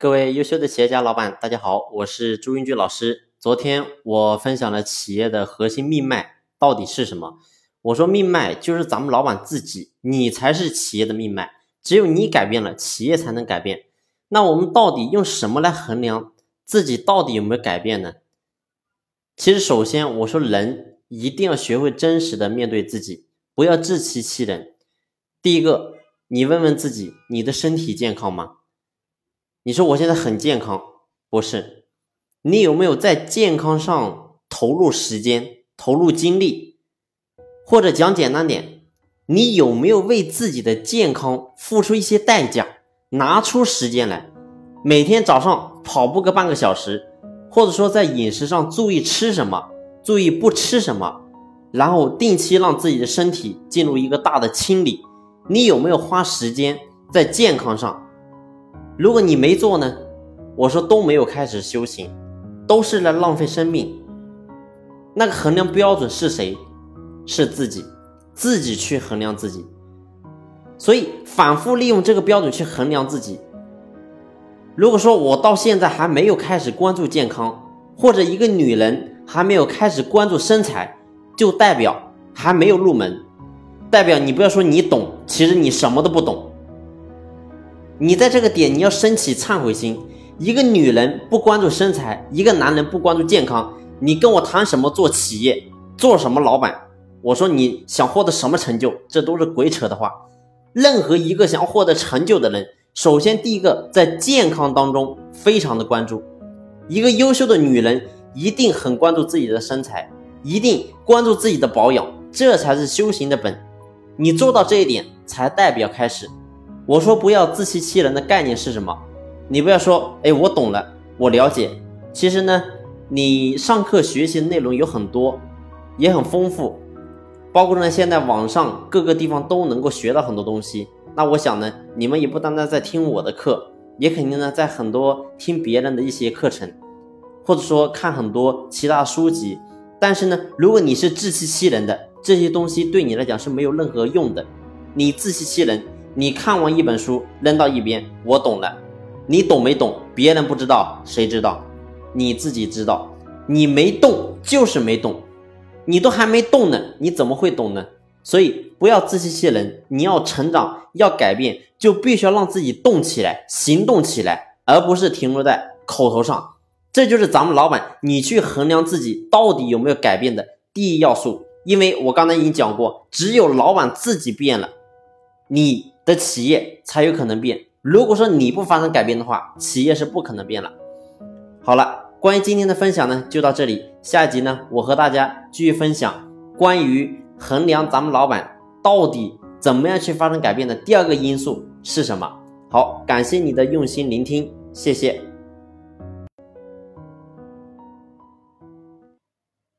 各位优秀的企业家老板，大家好，我是朱云俊老师。昨天我分享了企业的核心命脉到底是什么？我说命脉就是咱们老板自己，你才是企业的命脉。只有你改变了，企业才能改变。那我们到底用什么来衡量自己到底有没有改变呢？其实，首先我说人一定要学会真实的面对自己，不要自欺欺人。第一个。你问问自己，你的身体健康吗？你说我现在很健康，不是？你有没有在健康上投入时间、投入精力？或者讲简单点，你有没有为自己的健康付出一些代价？拿出时间来，每天早上跑步个半个小时，或者说在饮食上注意吃什么，注意不吃什么，然后定期让自己的身体进入一个大的清理。你有没有花时间在健康上？如果你没做呢？我说都没有开始修行，都是在浪费生命。那个衡量标准是谁？是自己，自己去衡量自己。所以反复利用这个标准去衡量自己。如果说我到现在还没有开始关注健康，或者一个女人还没有开始关注身材，就代表还没有入门。代表你不要说你懂，其实你什么都不懂。你在这个点你要升起忏悔心。一个女人不关注身材，一个男人不关注健康，你跟我谈什么做企业，做什么老板？我说你想获得什么成就，这都是鬼扯的话。任何一个想获得成就的人，首先第一个在健康当中非常的关注。一个优秀的女人一定很关注自己的身材，一定关注自己的保养，这才是修行的本。你做到这一点，才代表开始。我说不要自欺欺人的概念是什么？你不要说，哎，我懂了，我了解。其实呢，你上课学习的内容有很多，也很丰富，包括呢，现在网上各个地方都能够学到很多东西。那我想呢，你们也不单单在听我的课，也肯定呢在很多听别人的一些课程，或者说看很多其他书籍。但是呢，如果你是自欺欺人的。这些东西对你来讲是没有任何用的，你自欺欺人。你看完一本书扔到一边，我懂了，你懂没懂？别人不知道，谁知道？你自己知道。你没动就是没动，你都还没动呢，你怎么会懂呢？所以不要自欺欺人。你要成长，要改变，就必须要让自己动起来，行动起来，而不是停留在口头上。这就是咱们老板，你去衡量自己到底有没有改变的第一要素。因为我刚才已经讲过，只有老板自己变了，你的企业才有可能变。如果说你不发生改变的话，企业是不可能变了。好了，关于今天的分享呢，就到这里。下一集呢，我和大家继续分享关于衡量咱们老板到底怎么样去发生改变的第二个因素是什么。好，感谢你的用心聆听，谢谢。